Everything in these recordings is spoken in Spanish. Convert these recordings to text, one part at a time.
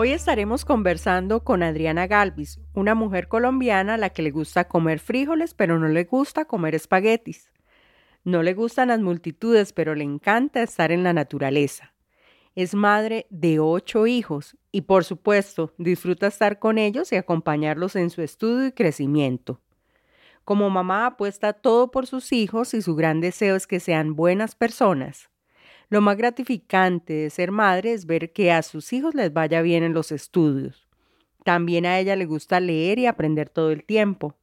Hoy estaremos conversando con Adriana Galvis, una mujer colombiana a la que le gusta comer frijoles, pero no le gusta comer espaguetis. No le gustan las multitudes, pero le encanta estar en la naturaleza. Es madre de ocho hijos y, por supuesto, disfruta estar con ellos y acompañarlos en su estudio y crecimiento. Como mamá apuesta todo por sus hijos y su gran deseo es que sean buenas personas. Lo más gratificante de ser madre es ver que a sus hijos les vaya bien en los estudios. También a ella le gusta leer y aprender todo el tiempo.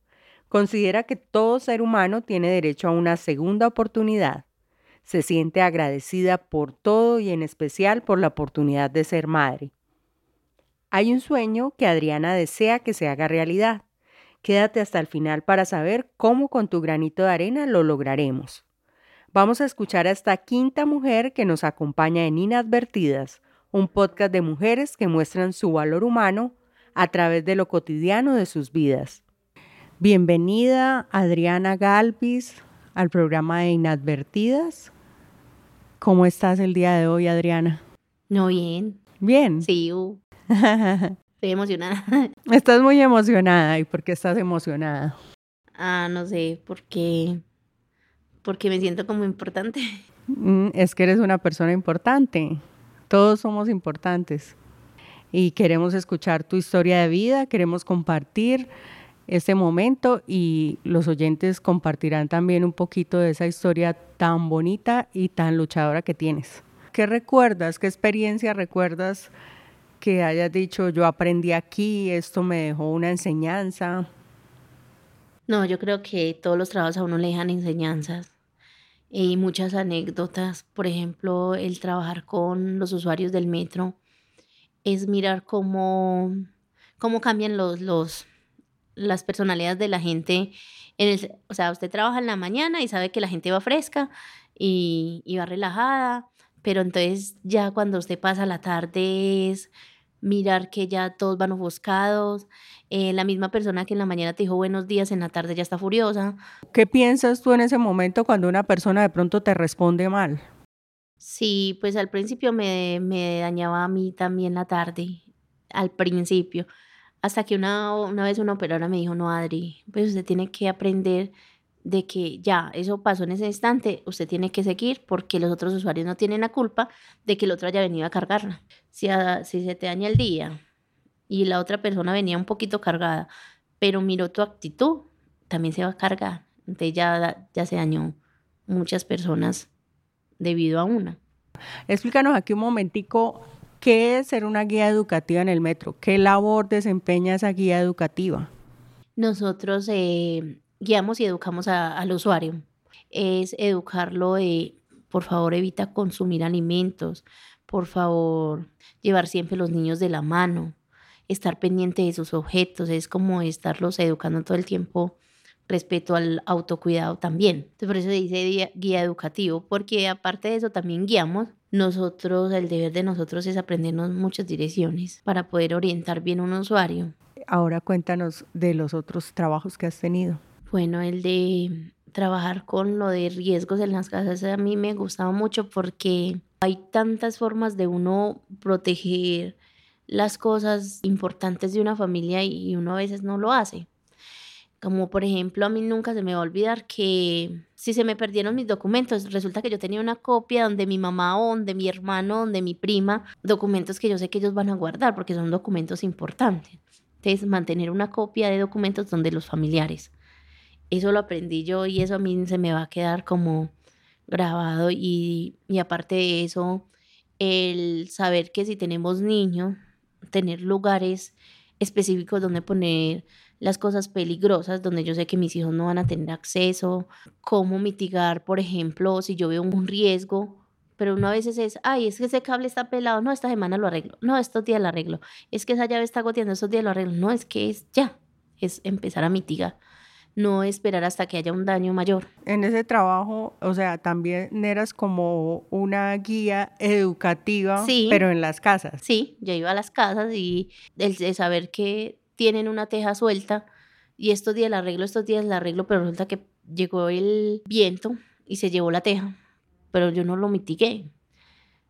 Considera que todo ser humano tiene derecho a una segunda oportunidad. Se siente agradecida por todo y en especial por la oportunidad de ser madre. Hay un sueño que Adriana desea que se haga realidad. Quédate hasta el final para saber cómo con tu granito de arena lo lograremos. Vamos a escuchar a esta quinta mujer que nos acompaña en Inadvertidas, un podcast de mujeres que muestran su valor humano a través de lo cotidiano de sus vidas. Bienvenida Adriana Galvis al programa de Inadvertidas. ¿Cómo estás el día de hoy, Adriana? No, bien. Bien. Sí, uh. estoy emocionada. Estás muy emocionada. ¿Y por qué estás emocionada? Ah, no sé, porque porque me siento como importante. Mm, es que eres una persona importante. Todos somos importantes. Y queremos escuchar tu historia de vida, queremos compartir este momento y los oyentes compartirán también un poquito de esa historia tan bonita y tan luchadora que tienes. ¿Qué recuerdas? ¿Qué experiencia recuerdas que hayas dicho, yo aprendí aquí, esto me dejó una enseñanza? No, yo creo que todos los trabajos a uno le dejan enseñanzas y muchas anécdotas. Por ejemplo, el trabajar con los usuarios del metro es mirar cómo, cómo cambian los, los, las personalidades de la gente. En el, o sea, usted trabaja en la mañana y sabe que la gente va fresca y, y va relajada, pero entonces ya cuando usted pasa la tarde es mirar que ya todos van ofuscados, eh, la misma persona que en la mañana te dijo buenos días, en la tarde ya está furiosa. ¿Qué piensas tú en ese momento cuando una persona de pronto te responde mal? Sí, pues al principio me, me dañaba a mí también la tarde, al principio, hasta que una, una vez una operadora me dijo, no, Adri, pues usted tiene que aprender de que ya, eso pasó en ese instante, usted tiene que seguir porque los otros usuarios no tienen la culpa de que el otro haya venido a cargarla. Si, si se te daña el día y la otra persona venía un poquito cargada, pero miró tu actitud, también se va a cargar. Entonces ya, ya se dañó muchas personas debido a una. Explícanos aquí un momentico qué es ser una guía educativa en el metro, qué labor desempeña esa guía educativa. Nosotros eh, guiamos y educamos al usuario. Es educarlo de, por favor, evita consumir alimentos, por favor, llevar siempre los niños de la mano, estar pendiente de sus objetos, es como estarlos educando todo el tiempo respecto al autocuidado también. por eso se dice guía educativo, porque aparte de eso también guiamos. Nosotros, el deber de nosotros es aprendernos muchas direcciones para poder orientar bien a un usuario. Ahora cuéntanos de los otros trabajos que has tenido. Bueno, el de trabajar con lo de riesgos en las casas a mí me gustaba mucho porque hay tantas formas de uno proteger las cosas importantes de una familia y uno a veces no lo hace. Como por ejemplo, a mí nunca se me va a olvidar que si se me perdieron mis documentos, resulta que yo tenía una copia donde mi mamá donde mi hermano, donde mi prima, documentos que yo sé que ellos van a guardar porque son documentos importantes. Entonces, mantener una copia de documentos donde los familiares eso lo aprendí yo y eso a mí se me va a quedar como grabado y, y aparte de eso, el saber que si tenemos niños, tener lugares específicos donde poner las cosas peligrosas, donde yo sé que mis hijos no van a tener acceso, cómo mitigar, por ejemplo, si yo veo un riesgo, pero uno a veces es, ay, es que ese cable está pelado, no, esta semana lo arreglo, no, estos días lo arreglo, es que esa llave está goteando, estos días lo arreglo, no, es que es ya, es empezar a mitigar, no esperar hasta que haya un daño mayor. En ese trabajo, o sea, también eras como una guía educativa, Sí. pero en las casas. Sí, yo iba a las casas y el de saber que tienen una teja suelta y estos días la arreglo, estos días la arreglo, pero resulta que llegó el viento y se llevó la teja, pero yo no lo mitigué.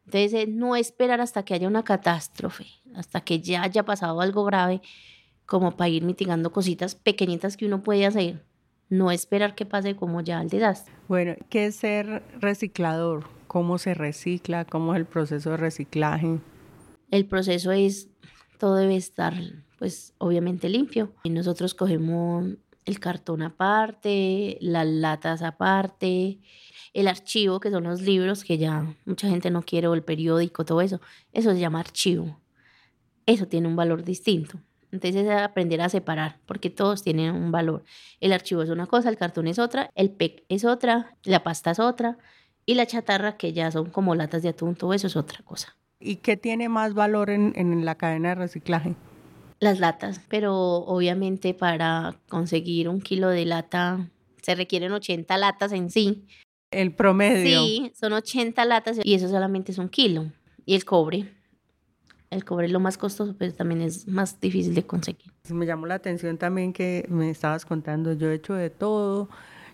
Entonces, eh, no esperar hasta que haya una catástrofe, hasta que ya haya pasado algo grave, como para ir mitigando cositas pequeñitas que uno puede hacer. No esperar que pase como ya el desastre. Bueno, ¿qué es ser reciclador? ¿Cómo se recicla? ¿Cómo es el proceso de reciclaje? El proceso es, todo debe estar, pues, obviamente limpio. Y nosotros cogemos el cartón aparte, las latas aparte, el archivo, que son los libros que ya mucha gente no quiere, o el periódico, todo eso. Eso se llama archivo. Eso tiene un valor distinto. Entonces es aprender a separar, porque todos tienen un valor. El archivo es una cosa, el cartón es otra, el PEC es otra, la pasta es otra, y la chatarra, que ya son como latas de atún, todo eso es otra cosa. ¿Y qué tiene más valor en, en la cadena de reciclaje? Las latas, pero obviamente para conseguir un kilo de lata se requieren 80 latas en sí. El promedio. Sí, son 80 latas y eso solamente es un kilo. Y el cobre. El cobre es lo más costoso, pero también es más difícil de conseguir. Me llamó la atención también que me estabas contando, yo he hecho de todo.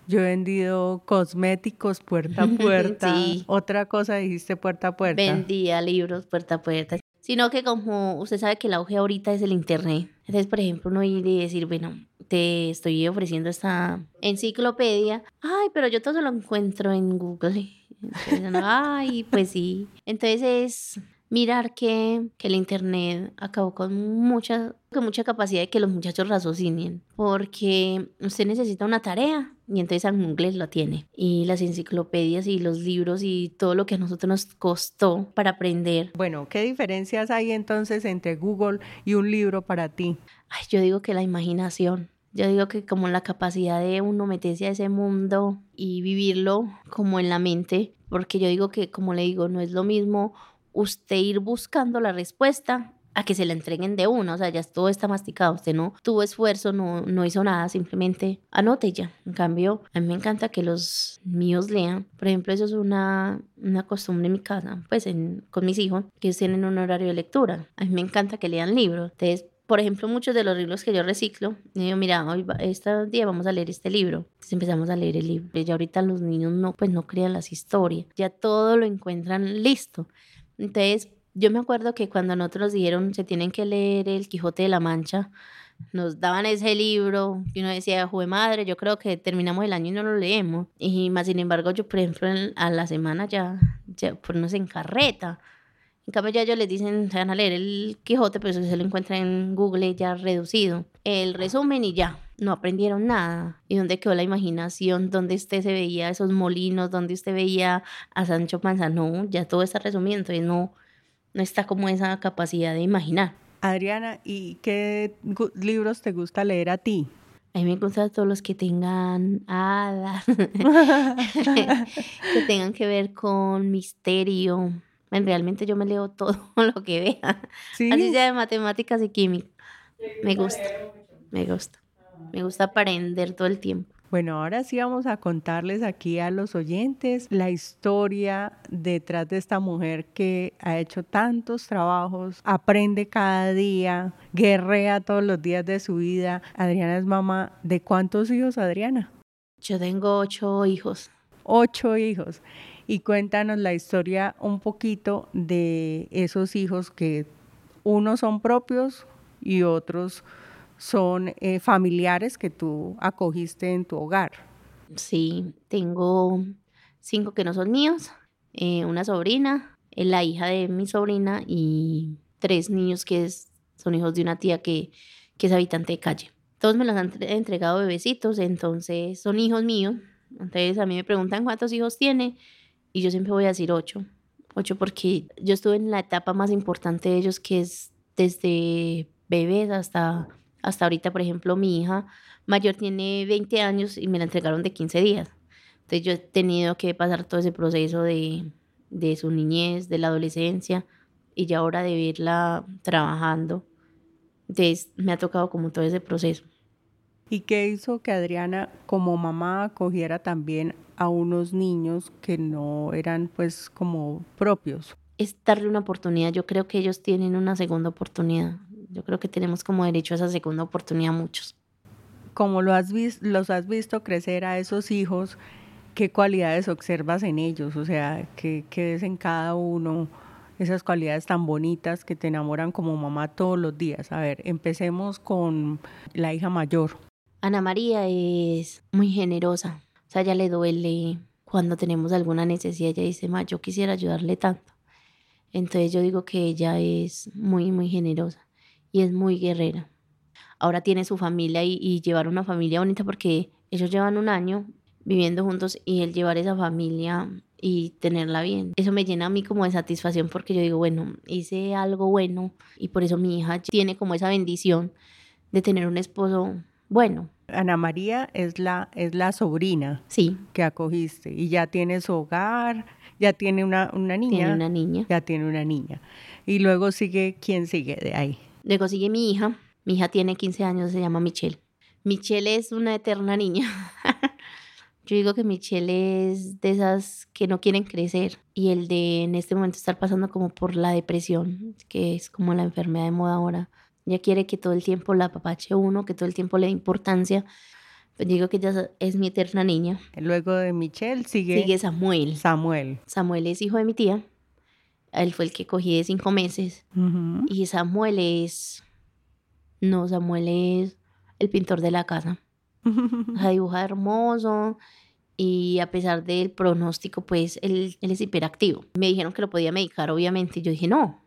Yo he vendido cosméticos puerta a puerta. Sí. Otra cosa dijiste puerta a puerta. Vendía libros puerta a puerta. Sino que como usted sabe que el auge ahorita es el internet. Entonces, por ejemplo, uno ir y decir, bueno, te estoy ofreciendo esta enciclopedia. Ay, pero yo todo lo encuentro en Google. Entonces, Ay, pues sí. Entonces es mirar que, que el internet acabó con mucha, con mucha capacidad de que los muchachos raciocinen. Porque usted necesita una tarea y entonces en Google lo tiene. Y las enciclopedias y los libros y todo lo que a nosotros nos costó para aprender. Bueno, ¿qué diferencias hay entonces entre Google y un libro para ti? Ay, yo digo que la imaginación. Yo digo que como la capacidad de uno meterse a ese mundo y vivirlo como en la mente, porque yo digo que, como le digo, no es lo mismo usted ir buscando la respuesta a que se la entreguen de una, o sea, ya todo está masticado, usted no tuvo esfuerzo, no, no hizo nada, simplemente anote ya. En cambio, a mí me encanta que los míos lean, por ejemplo, eso es una, una costumbre en mi casa, pues en, con mis hijos, que ellos tienen un horario de lectura, a mí me encanta que lean libros, entonces por ejemplo, muchos de los libros que yo reciclo, yo digo, mira, hoy va- este día vamos a leer este libro. Entonces empezamos a leer el libro. Ya ahorita los niños no, pues no crean las historias. Ya todo lo encuentran listo. Entonces, yo me acuerdo que cuando nosotros dijeron se tienen que leer El Quijote de la Mancha, nos daban ese libro y uno decía, jue madre, yo creo que terminamos el año y no lo leemos. Y más sin embargo, yo, por ejemplo, a la semana ya, ya ponernos en carreta. En cambio, ya ellos les dicen, se van a leer el Quijote, pero eso se lo encuentran en Google ya reducido. El resumen y ya, no aprendieron nada. ¿Y dónde quedó la imaginación? ¿Dónde usted se veía esos molinos? ¿Dónde usted veía a Sancho Panza? No, ya todo está resumido, entonces no, no está como esa capacidad de imaginar. Adriana, ¿y qué libros te gusta leer a ti? A mí me gustan todos los que tengan hadas, que tengan que ver con misterio. Realmente yo me leo todo lo que vea. Sí. Así sea de matemáticas y química. Me gusta, me gusta. Me gusta aprender todo el tiempo. Bueno, ahora sí vamos a contarles aquí a los oyentes la historia detrás de esta mujer que ha hecho tantos trabajos, aprende cada día, guerrea todos los días de su vida. Adriana es mamá de cuántos hijos, Adriana? Yo tengo ocho hijos. Ocho hijos. Y cuéntanos la historia un poquito de esos hijos que unos son propios y otros son eh, familiares que tú acogiste en tu hogar. Sí, tengo cinco que no son míos, eh, una sobrina, eh, la hija de mi sobrina y tres niños que es- son hijos de una tía que, que es habitante de calle. Todos me los han entre- entregado bebecitos, entonces son hijos míos. Entonces a mí me preguntan cuántos hijos tiene y yo siempre voy a decir ocho. Ocho porque yo estuve en la etapa más importante de ellos que es desde bebés hasta, hasta ahorita, por ejemplo, mi hija mayor tiene 20 años y me la entregaron de 15 días. Entonces yo he tenido que pasar todo ese proceso de, de su niñez, de la adolescencia, y ya ahora de verla trabajando. Entonces me ha tocado como todo ese proceso. ¿Y qué hizo que Adriana como mamá acogiera también a unos niños que no eran pues como propios? Es darle una oportunidad. Yo creo que ellos tienen una segunda oportunidad. Yo creo que tenemos como derecho a esa segunda oportunidad muchos. Como lo has los has visto crecer a esos hijos, ¿qué cualidades observas en ellos? O sea, ¿qué, qué ves en cada uno? esas cualidades tan bonitas que te enamoran como mamá todos los días. A ver, empecemos con la hija mayor. Ana María es muy generosa, o sea, ella le duele cuando tenemos alguna necesidad, ella dice, ma, yo quisiera ayudarle tanto. Entonces yo digo que ella es muy, muy generosa y es muy guerrera. Ahora tiene su familia y, y llevar una familia bonita porque ellos llevan un año viviendo juntos y el llevar esa familia y tenerla bien. Eso me llena a mí como de satisfacción porque yo digo, bueno, hice algo bueno y por eso mi hija tiene como esa bendición de tener un esposo bueno. Ana María es la, es la sobrina sí. que acogiste y ya tiene su hogar, ya tiene una, una niña. Tiene una niña. Ya tiene una niña. Y luego sigue, ¿quién sigue de ahí? Luego sigue mi hija. Mi hija tiene 15 años, se llama Michelle. Michelle es una eterna niña. Yo digo que Michelle es de esas que no quieren crecer y el de en este momento estar pasando como por la depresión, que es como la enfermedad de moda ahora. Ella quiere que todo el tiempo la papache uno, que todo el tiempo le dé importancia. Pues digo que ella es mi eterna niña. Luego de Michelle sigue... Sigue Samuel. Samuel. Samuel es hijo de mi tía. Él fue el que cogí de cinco meses. Y Samuel es... No, Samuel es el pintor de la casa. o sea, dibuja hermoso, y a pesar del pronóstico, pues él, él, es hiperactivo. Me dijeron que lo podía medicar, obviamente, y yo dije, no,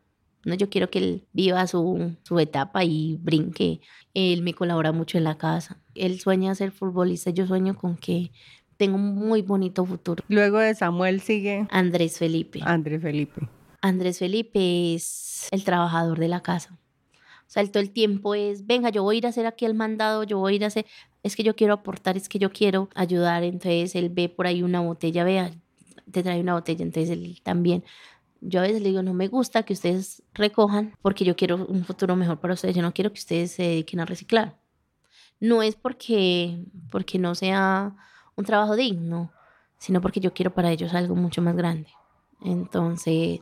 no, yo quiero que él viva su, su etapa y brinque. Él me colabora mucho en la casa. Él sueña ser futbolista, yo sueño con que tenga un muy bonito futuro. Luego de Samuel sigue Andrés Felipe. Andrés Felipe. Andrés Felipe es el trabajador de la casa. O sea, él todo el tiempo es, venga, yo voy a ir a hacer aquí el mandado, yo voy a ir a hacer, es que yo quiero aportar, es que yo quiero ayudar. Entonces él ve por ahí una botella, vea, te trae una botella, entonces él también. Yo a veces le digo, no me gusta que ustedes recojan porque yo quiero un futuro mejor para ustedes, yo no quiero que ustedes se dediquen a reciclar. No es porque, porque no sea un trabajo digno, sino porque yo quiero para ellos algo mucho más grande. Entonces,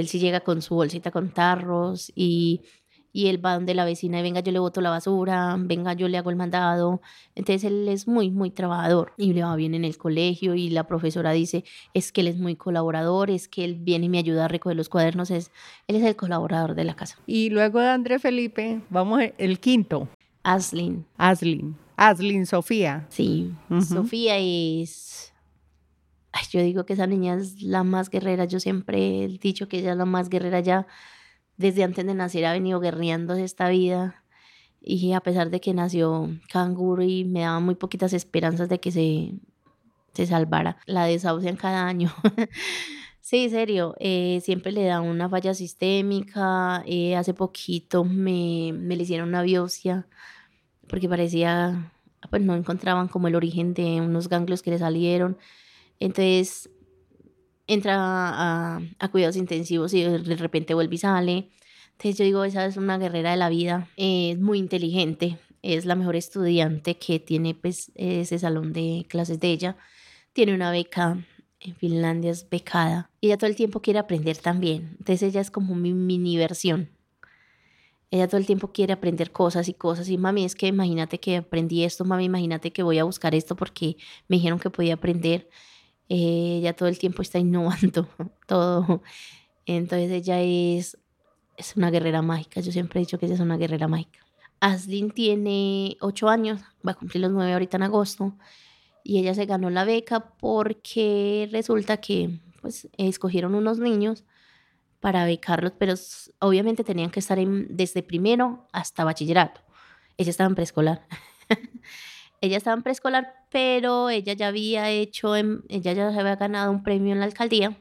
él sí llega con su bolsita con tarros y y él va donde la vecina y venga yo le boto la basura, venga yo le hago el mandado. Entonces él es muy, muy trabajador y le va bien en el colegio y la profesora dice, es que él es muy colaborador, es que él viene y me ayuda a recoger los cuadernos, es, él es el colaborador de la casa. Y luego de André Felipe, vamos el quinto. Aslin. Aslin. Aslin Sofía. Sí, Sofía es... Ay, yo digo que esa niña es la más guerrera, yo siempre he dicho que ella es la más guerrera ya desde antes de nacer ha venido guerreándose esta vida y a pesar de que nació canguro y me daba muy poquitas esperanzas de que se, se salvara, la desahucian cada año. sí, serio, eh, siempre le da una falla sistémica. Eh, hace poquito me, me le hicieron una biopsia porque parecía, pues no encontraban como el origen de unos ganglios que le salieron. Entonces entra a, cuidados intensivos y de repente vuelve y sale. Entonces yo digo, esa es una guerrera de la vida, es muy inteligente, es la mejor estudiante que tiene pues ese salón de clases de ella, tiene una beca en Finlandia, es becada y ella todo el tiempo quiere aprender también, entonces ella es como mi mini versión. Ella todo el tiempo quiere aprender cosas y cosas. Y mami, es que imagínate que aprendí esto, mami, imagínate que voy a buscar esto porque me dijeron que podía aprender. Eh, ella todo el tiempo está innovando todo. Entonces ella es, es una guerrera mágica. Yo siempre he dicho que ella es una guerrera mágica. Aslin tiene ocho años, va a cumplir los nueve ahorita en agosto. Y ella se ganó la beca porque resulta que pues, escogieron unos niños para becarlos, pero obviamente tenían que estar en, desde primero hasta bachillerato. Ella estaba en preescolar. ella estaba en preescolar, pero ella ya había hecho, ella ya había ganado un premio en la alcaldía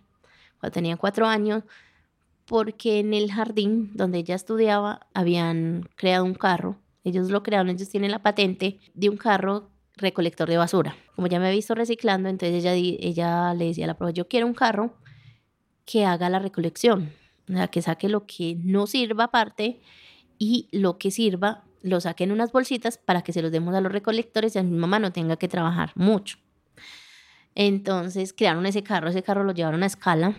cuando tenía cuatro años, porque en el jardín donde ella estudiaba habían creado un carro. Ellos lo crearon, ellos tienen la patente de un carro recolector de basura. Como ya me he visto reciclando, entonces ella, ella le decía a la profe, yo quiero un carro que haga la recolección, o que saque lo que no sirva aparte y lo que sirva lo saque en unas bolsitas para que se los demos a los recolectores y a mi mamá no tenga que trabajar mucho. Entonces crearon ese carro, ese carro lo llevaron a escala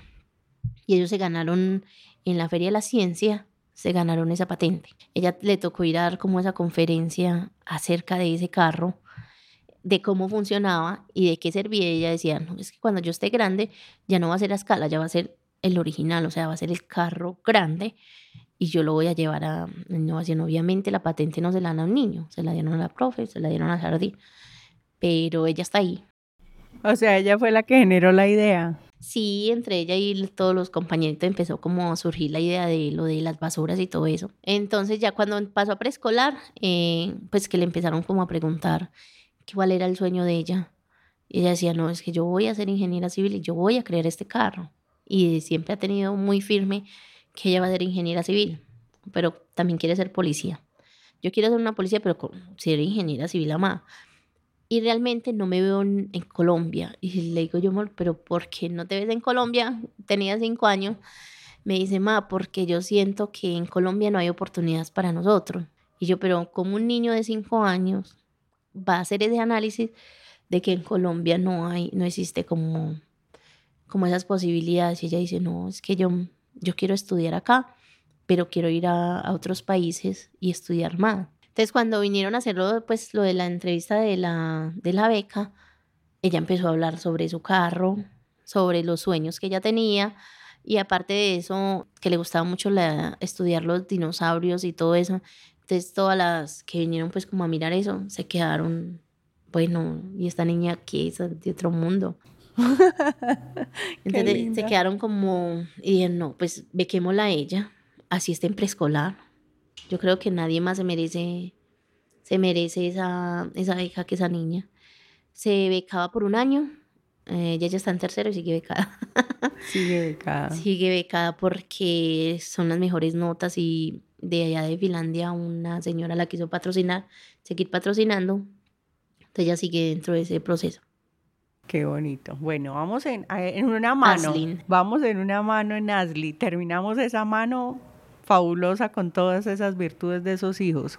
y ellos se ganaron en la Feria de la Ciencia, se ganaron esa patente. Ella le tocó ir a dar como esa conferencia acerca de ese carro, de cómo funcionaba y de qué servía. Ella decía, no, es que cuando yo esté grande ya no va a ser a escala, ya va a ser el original, o sea, va a ser el carro grande y yo lo voy a llevar a innovación. Obviamente la patente no se la dan a un niño, se la dieron a la profe, se la dieron a jardín, pero ella está ahí. O sea, ella fue la que generó la idea. Sí, entre ella y todos los compañeros empezó como a surgir la idea de lo de las basuras y todo eso. Entonces ya cuando pasó a preescolar, eh, pues que le empezaron como a preguntar cuál era el sueño de ella. Y ella decía, no, es que yo voy a ser ingeniera civil y yo voy a crear este carro. Y siempre ha tenido muy firme que ella va a ser ingeniera civil, pero también quiere ser policía. Yo quiero ser una policía, pero ser ingeniera civil amada. Y realmente no me veo en, Colombia. Y le digo yo, pero ¿por qué no te ves en Colombia? Tenía cinco años. Me dice, ma, porque yo siento que en Colombia no hay oportunidades para nosotros. Y yo, pero como un niño de cinco años va a hacer ese análisis de que en Colombia no hay, no existe como, como esas posibilidades. Y ella dice, no, es que yo yo quiero estudiar acá, pero quiero ir a, otros países y estudiar más. Entonces, cuando vinieron a hacerlo, pues lo de la entrevista de la, de la beca, ella empezó a hablar sobre su carro, sobre los sueños que ella tenía y aparte de eso, que le gustaba mucho la, estudiar los dinosaurios y todo eso. Entonces, todas las que vinieron pues como a mirar eso, se quedaron, bueno, y esta niña que es de otro mundo. Entonces se quedaron como, y dijeron, no, pues bequémosla a ella, así está en preescolar. Yo creo que nadie más se merece, se merece esa, esa beca que esa niña. Se becaba por un año, eh, ella ya está en tercero y sigue becada. sigue becada. Sigue becada porque son las mejores notas y de allá de Finlandia una señora la quiso patrocinar, seguir patrocinando. Entonces ella sigue dentro de ese proceso. Qué bonito. Bueno, vamos en, en una mano. Vamos en una mano en Asli. Terminamos esa mano fabulosa con todas esas virtudes de esos hijos.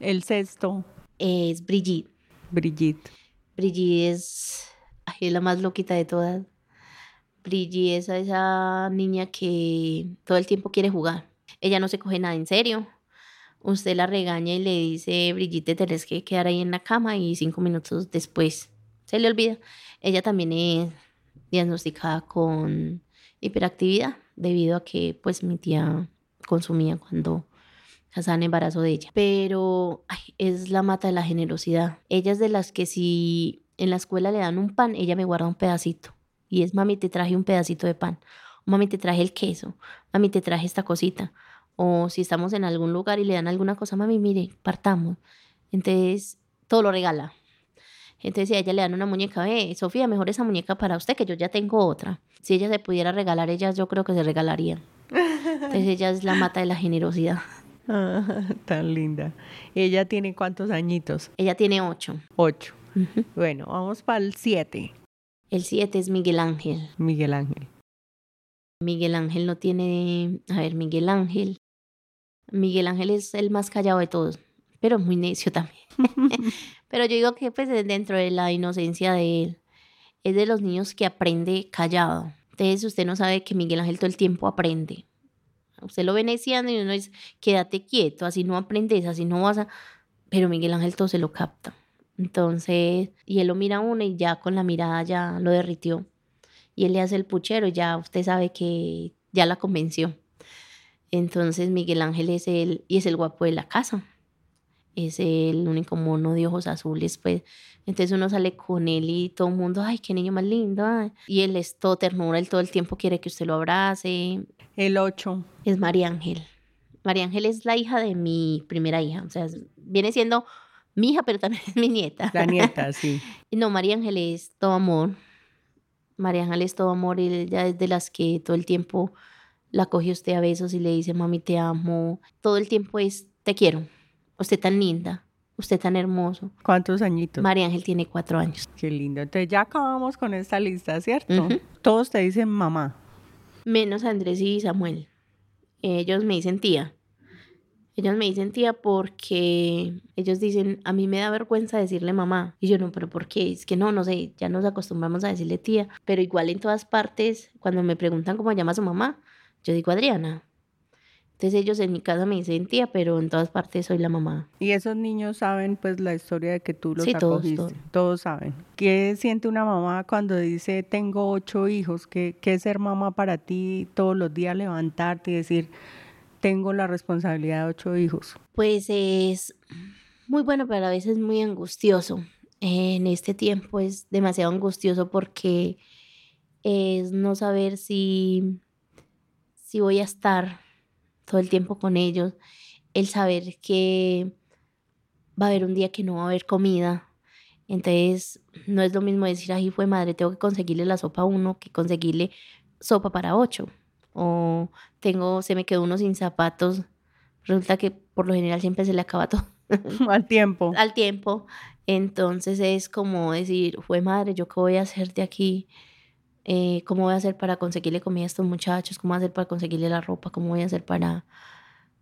El sexto. Es Brigitte. Brigitte. Brigitte es, es la más loquita de todas. Brigitte es esa niña que todo el tiempo quiere jugar. Ella no se coge nada en serio. Usted la regaña y le dice, Brigitte, tenés que quedar ahí en la cama y cinco minutos después se le olvida. Ella también es diagnosticada con hiperactividad debido a que pues mi tía consumía cuando estaba en embarazo de ella. Pero es la mata de la generosidad. Ella es de las que si en la escuela le dan un pan, ella me guarda un pedacito. Y es, mami, te traje un pedacito de pan. mami, te traje el queso. Mami, te traje esta cosita. O si estamos en algún lugar y le dan alguna cosa, mami, mire, partamos. Entonces, todo lo regala. Entonces, si a ella le dan una muñeca, ve, Sofía, mejor esa muñeca para usted, que yo ya tengo otra. Si ella se pudiera regalar, ella yo creo que se regalaría. Entonces, ella es la mata de la generosidad. Ah, tan linda. ¿Ella tiene cuántos añitos? Ella tiene ocho. Ocho. Bueno, vamos para el siete. El siete es Miguel Ángel. Miguel Ángel. Miguel Ángel no tiene. A ver, Miguel Ángel. Miguel Ángel es el más callado de todos, pero muy necio también. Pero yo digo que pues dentro de la inocencia de él, es de los niños que aprende callado. Entonces usted no sabe que Miguel Ángel todo el tiempo aprende. Usted lo veneciano y uno dice, quédate quieto, así no aprendes, así no vas a... Pero Miguel Ángel todo se lo capta. Entonces, y él lo mira a uno y ya con la mirada ya lo derritió. Y él le hace el puchero y ya usted sabe que ya la convenció. Entonces Miguel Ángel es el, y es el guapo de la casa es el único mono de ojos azules, pues. Entonces uno sale con él y todo el mundo, ay, qué niño más lindo. Y él es todo ternura, él todo el tiempo quiere que usted lo abrace. El 8. Es María Ángel. María Ángel es la hija de mi primera hija, o sea, viene siendo mi hija, pero también es mi nieta. La nieta, sí. no, María Ángel es todo amor. María Ángel es todo amor, ella es de las que todo el tiempo la coge usted a besos y le dice, mami, te amo. Todo el tiempo es, te quiero Usted tan linda, usted tan hermoso. ¿Cuántos añitos? María Ángel tiene cuatro años. Qué lindo. Entonces ya acabamos con esta lista, ¿cierto? Todos te dicen mamá. Menos Andrés y Samuel. Ellos me dicen tía. Ellos me dicen tía porque ellos dicen, a mí me da vergüenza decirle mamá. Y yo no, pero ¿por qué? Es que no, no sé, ya nos acostumbramos a decirle tía. Pero igual en todas partes, cuando me preguntan cómo llama su mamá, yo digo Adriana. Entonces ellos en mi casa me dicen tía, pero en todas partes soy la mamá. Y esos niños saben pues la historia de que tú los Sí, todos, acogiste. todos. Todos saben. ¿Qué siente una mamá cuando dice tengo ocho hijos? ¿Qué, qué es ser mamá para ti todos los días levantarte y decir tengo la responsabilidad de ocho hijos? Pues es muy bueno, pero a veces muy angustioso. En este tiempo es demasiado angustioso porque es no saber si, si voy a estar todo el tiempo con ellos, el saber que va a haber un día que no va a haber comida. Entonces, no es lo mismo decir, ay, fue madre, tengo que conseguirle la sopa a uno que conseguirle sopa para ocho. O tengo, se me quedó uno sin zapatos. Resulta que por lo general siempre se le acaba todo Al tiempo. al tiempo. Entonces es como decir, fue madre, ¿yo qué voy a hacer de aquí? Eh, ¿Cómo voy a hacer para conseguirle comida a estos muchachos? ¿Cómo voy a hacer para conseguirle la ropa? ¿Cómo voy a hacer para,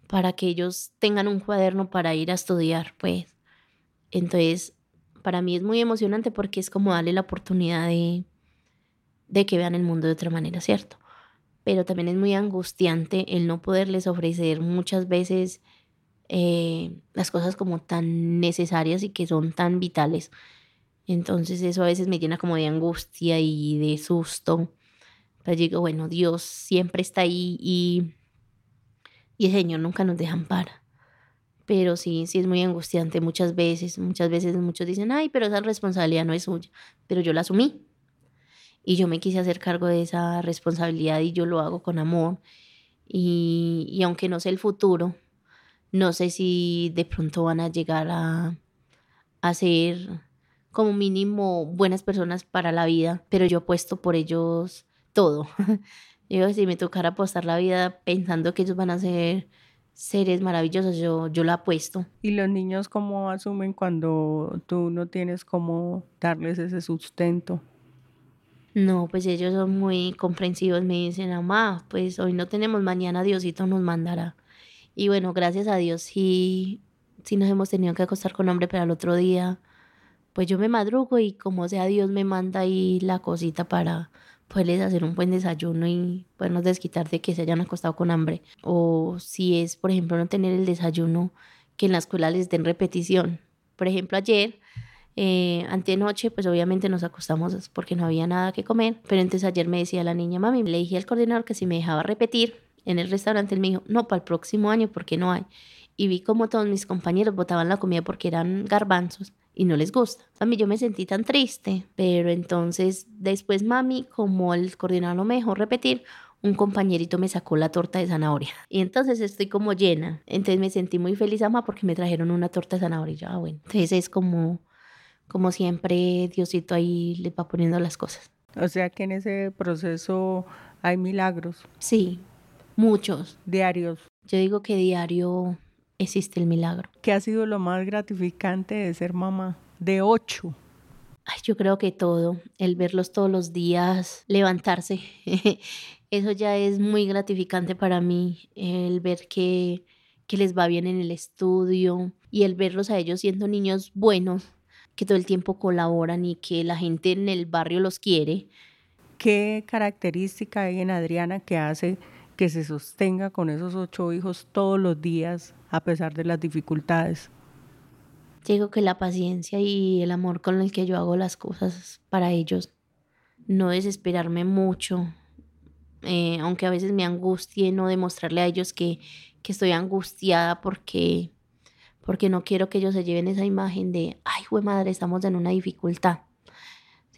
para que ellos tengan un cuaderno para ir a estudiar? Pues entonces, para mí es muy emocionante porque es como darle la oportunidad de, de que vean el mundo de otra manera, ¿cierto? Pero también es muy angustiante el no poderles ofrecer muchas veces eh, las cosas como tan necesarias y que son tan vitales. Entonces eso a veces me llena como de angustia y de susto. Pero digo, bueno, Dios siempre está ahí y, y el Señor nunca nos deja amparo. Pero sí, sí es muy angustiante muchas veces. Muchas veces muchos dicen, ay, pero esa responsabilidad no es suya. Pero yo la asumí. Y yo me quise hacer cargo de esa responsabilidad y yo lo hago con amor. Y, y aunque no sé el futuro, no sé si de pronto van a llegar a, a ser como mínimo buenas personas para la vida, pero yo apuesto por ellos todo. yo si me tocara apostar la vida pensando que ellos van a ser seres maravillosos, yo, yo la apuesto. ¿Y los niños cómo asumen cuando tú no tienes cómo darles ese sustento? No, pues ellos son muy comprensivos, me dicen, mamá, pues hoy no tenemos, mañana Diosito nos mandará. Y bueno, gracias a Dios sí, sí nos hemos tenido que acostar con hombre, pero al otro día, pues yo me madrugo y como sea Dios me manda ahí la cosita para poderles hacer un buen desayuno y podernos desquitar de que se hayan acostado con hambre. O si es, por ejemplo, no tener el desayuno, que en la escuela les den repetición. Por ejemplo, ayer, eh, antenoche, pues obviamente nos acostamos porque no había nada que comer, pero entonces ayer me decía la niña, mami, le dije al coordinador que si me dejaba repetir en el restaurante, él me dijo, no, para el próximo año porque no hay. Y vi como todos mis compañeros botaban la comida porque eran garbanzos y no les gusta. A mí yo me sentí tan triste, pero entonces después mami, como el coordinador no me dejó repetir, un compañerito me sacó la torta de zanahoria. Y entonces estoy como llena. Entonces me sentí muy feliz, mamá, porque me trajeron una torta de zanahoria. Y yo, ah, bueno. Entonces es como, como siempre, Diosito ahí le va poniendo las cosas. O sea que en ese proceso hay milagros Sí, muchos. diarios. Yo digo que diario existe el milagro. ¿Qué ha sido lo más gratificante de ser mamá? De ocho. Ay, yo creo que todo, el verlos todos los días, levantarse, eso ya es muy gratificante para mí, el ver que, que les va bien en el estudio y el verlos a ellos siendo niños buenos, que todo el tiempo colaboran y que la gente en el barrio los quiere. ¿Qué característica hay en Adriana que hace que se sostenga con esos ocho hijos todos los días a pesar de las dificultades? Digo que la paciencia y el amor con el que yo hago las cosas para ellos, no desesperarme mucho, eh, aunque a veces me angustie no demostrarle a ellos que, que estoy angustiada porque, porque no quiero que ellos se lleven esa imagen de, ay, güey madre, estamos en una dificultad,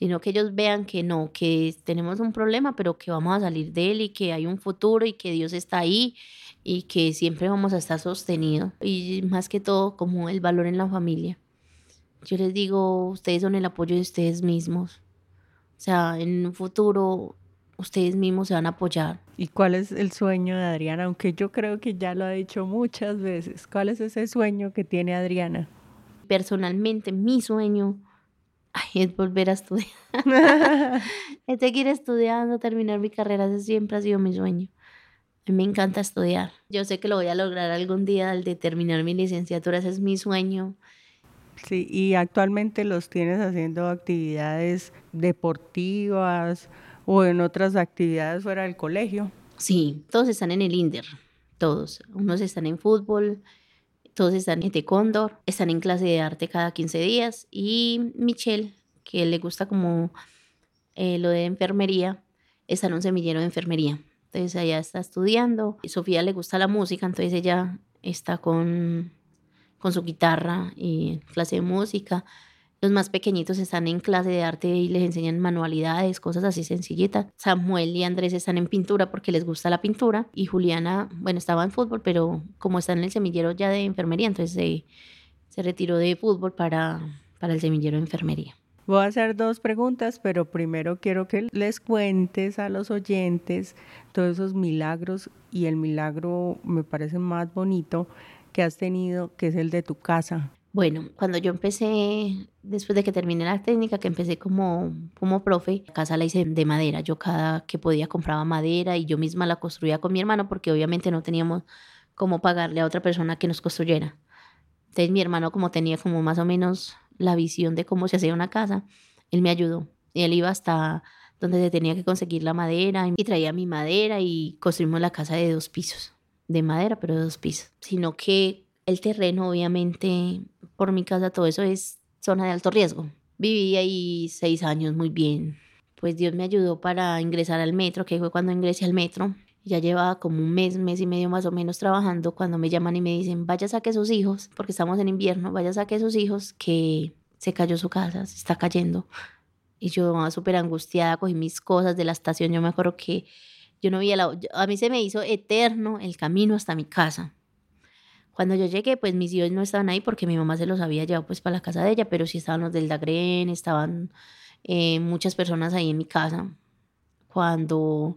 sino que ellos vean que no, que tenemos un problema, pero que vamos a salir de él y que hay un futuro y que Dios está ahí y que siempre vamos a estar sostenidos. Y más que todo, como el valor en la familia. Yo les digo, ustedes son el apoyo de ustedes mismos. O sea, en un futuro ustedes mismos se van a apoyar. ¿Y cuál es el sueño de Adriana? Aunque yo creo que ya lo ha dicho muchas veces. ¿Cuál es ese sueño que tiene Adriana? Personalmente, mi sueño Ay, es volver a estudiar. es seguir estudiando, terminar mi carrera, ese siempre ha sido mi sueño. A mí me encanta estudiar. Yo sé que lo voy a lograr algún día al de terminar mi licenciatura, ese es mi sueño. Sí, y actualmente los tienes haciendo actividades deportivas o en otras actividades fuera del colegio. Sí, todos están en el INDER, todos. Unos están en fútbol, todos están en taekwondo, están en clase de arte cada 15 días y Michelle, que le gusta como eh, lo de enfermería, está en un semillero de enfermería. Entonces ella está estudiando. Sofía le gusta la música, entonces ella está con, con su guitarra y clase de música. Los más pequeñitos están en clase de arte y les enseñan manualidades, cosas así sencillitas. Samuel y Andrés están en pintura porque les gusta la pintura. Y Juliana, bueno, estaba en fútbol, pero como está en el semillero ya de enfermería, entonces se, se retiró de fútbol para, para el semillero de enfermería. Voy a hacer dos preguntas, pero primero quiero que les cuentes a los oyentes todos esos milagros y el milagro me parece más bonito que has tenido, que es el de tu casa. Bueno, cuando yo empecé, después de que terminé la técnica, que empecé como, como profe, la casa la hice de madera. Yo cada que podía compraba madera y yo misma la construía con mi hermano porque obviamente no teníamos cómo pagarle a otra persona que nos construyera. Entonces mi hermano como tenía como más o menos la visión de cómo se hacía una casa, él me ayudó. Él iba hasta donde se tenía que conseguir la madera y traía mi madera y construimos la casa de dos pisos, de madera pero de dos pisos. Sino que el terreno, obviamente, por mi casa, todo eso es zona de alto riesgo. Viví ahí seis años muy bien. Pues Dios me ayudó para ingresar al metro, que fue cuando ingresé al metro. Ya llevaba como un mes, mes y medio más o menos trabajando cuando me llaman y me dicen, vaya saque sus hijos, porque estamos en invierno, vaya saque sus hijos, que se cayó su casa, se está cayendo. Y yo súper angustiada, cogí mis cosas de la estación. Yo me acuerdo que yo no vi la... A mí se me hizo eterno el camino hasta mi casa. Cuando yo llegué, pues mis hijos no estaban ahí porque mi mamá se los había llevado pues para la casa de ella, pero sí estaban los del Dagren, estaban eh, muchas personas ahí en mi casa. Cuando,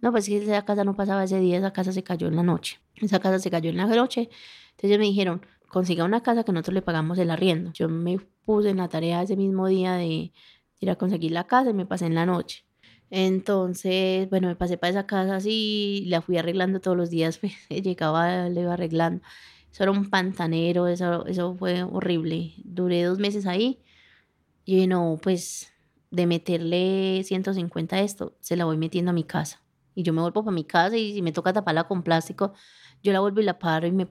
no, pues que esa casa no pasaba ese día, esa casa se cayó en la noche. Esa casa se cayó en la noche. Entonces me dijeron, consiga una casa que nosotros le pagamos el arriendo. Yo me puse en la tarea ese mismo día de ir a conseguir la casa y me pasé en la noche. Entonces, bueno, me pasé para esa casa así, la fui arreglando todos los días, pues, llegaba, le iba arreglando. Eso era un pantanero, eso, eso fue horrible. Duré dos meses ahí y no, pues de meterle 150 a esto, se la voy metiendo a mi casa. Y yo me vuelvo para mi casa y si me toca taparla con plástico, yo la vuelvo y la paro y me,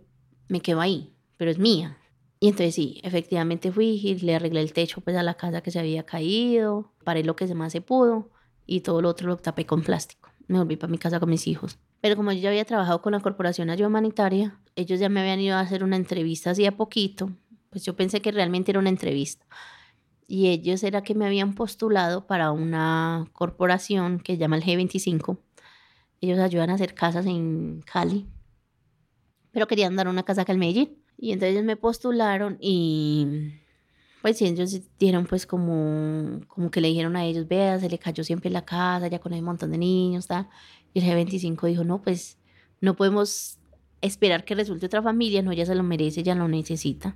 me quedo ahí, pero es mía. Y entonces sí, efectivamente fui y le arreglé el techo pues a la casa que se había caído, paré lo que se más se pudo y todo lo otro lo tapé con plástico. Me volví para mi casa con mis hijos. Pero como yo ya había trabajado con la Corporación Ayuda Humanitaria, ellos ya me habían ido a hacer una entrevista hacía poquito, pues yo pensé que realmente era una entrevista. Y ellos era que me habían postulado para una corporación que se llama el G25. Ellos ayudan a hacer casas en Cali, pero querían dar una casa acá en Medellín. Y entonces me postularon y pues ellos dieron pues como, como que le dijeron a ellos, vea, se le cayó siempre la casa, ya con un montón de niños, tal. Y el G25 dijo, no, pues no podemos esperar que resulte otra familia, no, ya se lo merece, ya lo necesita.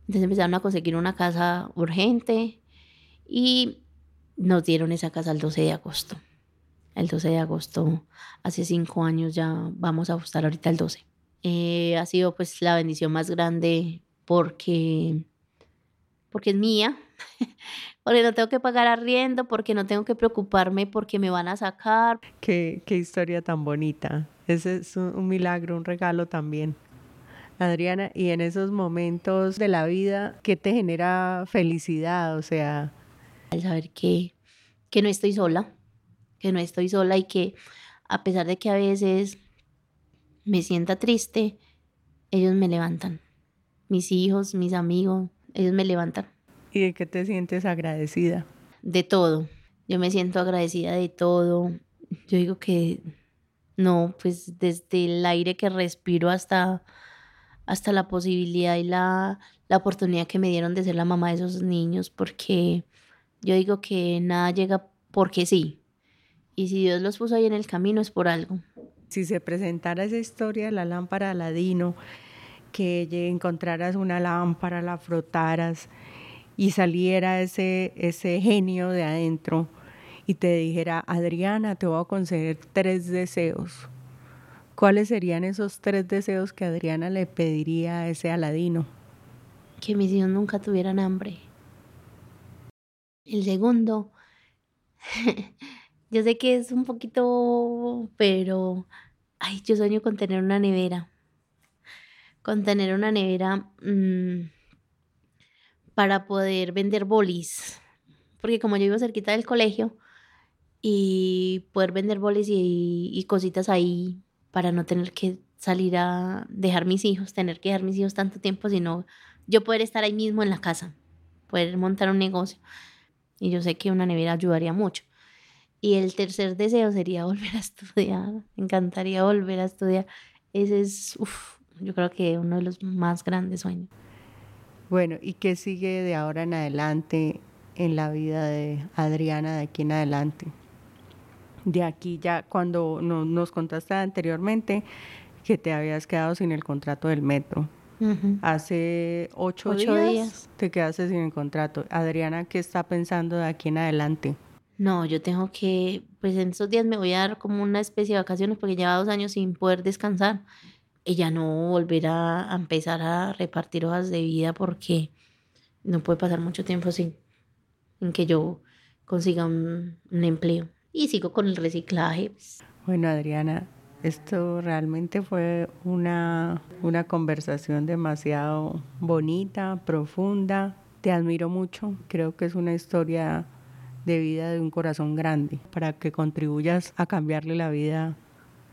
Entonces empezaron a conseguir una casa urgente y nos dieron esa casa el 12 de agosto. El 12 de agosto, hace cinco años ya vamos a estar ahorita el 12. Eh, ha sido pues la bendición más grande porque porque es mía, porque no tengo que pagar arriendo, porque no tengo que preocuparme porque me van a sacar. Qué, qué historia tan bonita. Ese es un, milagro, un regalo también. Adriana, y en esos momentos de la vida, ¿qué te genera felicidad? O sea... El saber que, que no estoy sola, que no estoy sola y que a pesar de que a veces me sienta triste, ellos me levantan. Mis hijos, mis amigos, ellos me levantan. ¿Y de qué te sientes agradecida? De todo. Yo me siento agradecida de todo. Yo digo que no, pues desde el aire que respiro hasta, hasta la posibilidad y la, la oportunidad que me dieron de ser la mamá de esos niños, porque yo digo que nada llega porque sí. Y si Dios los puso ahí en el camino es por algo. Si se presentara esa historia de la lámpara Aladino, que encontraras una lámpara, la frotaras y saliera ese, ese genio de adentro y te dijera, Adriana, te voy a conceder tres deseos. ¿Cuáles serían esos tres deseos que Adriana le pediría a ese Aladino? Que mis hijos nunca tuvieran hambre. El segundo, yo sé que es un poquito, pero, ay, yo sueño con tener una nevera. Con tener una nevera mm, para poder vender bolis. Porque como yo vivo cerquita del colegio, y poder vender bolis y, y cositas ahí para no tener que salir a dejar mis hijos, tener que dejar mis hijos tanto tiempo, sino yo poder estar ahí mismo en la casa, poder montar un negocio. Y yo sé que una nevera ayudaría mucho. Y el tercer deseo sería volver a estudiar. Me encantaría volver a estudiar. Ese es, yo creo que uno de los más grandes sueños. Bueno, ¿y qué sigue de ahora en adelante en la vida de Adriana de aquí en adelante? De aquí ya cuando nos contaste anteriormente que te habías quedado sin el contrato del metro. Hace ocho, días, te quedaste sin el contrato. Adriana, ¿qué está pensando de aquí en adelante? No, yo tengo que, pues en esos días me voy a dar como una especie de vacaciones porque lleva dos años sin poder descansar. Ella no volverá a empezar a repartir hojas de vida porque no puede pasar mucho tiempo sin, que yo consiga un empleo y sigo con el reciclaje. Bueno, Adriana, esto realmente fue una, una conversación demasiado bonita, profunda. Te admiro mucho. Creo que es una historia de vida de un corazón grande para que contribuyas a cambiarle la vida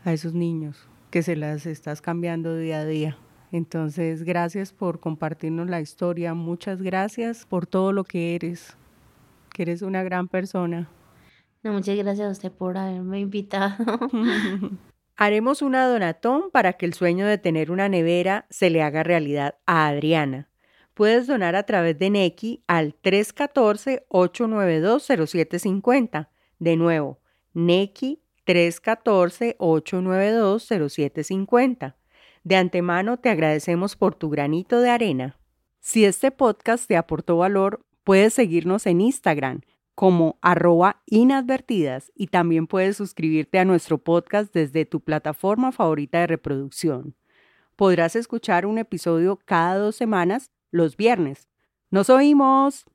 a esos niños que se las estás cambiando día a día. Entonces, gracias por compartirnos la historia. Muchas gracias por todo lo que eres, que eres una gran persona muchas gracias a usted por haberme invitado. Haremos una donatón para que el sueño de tener una nevera se le haga realidad a Adriana. Puedes donar a través de Neki al 314-892-0750. De nuevo, Neki 314-892-0750. De antemano te agradecemos por tu granito de arena. Si este podcast te aportó valor, puedes seguirnos en Instagram como arroba inadvertidas y también puedes suscribirte a nuestro podcast desde tu plataforma favorita de reproducción. Podrás escuchar un episodio cada dos semanas los viernes. ¡Nos oímos!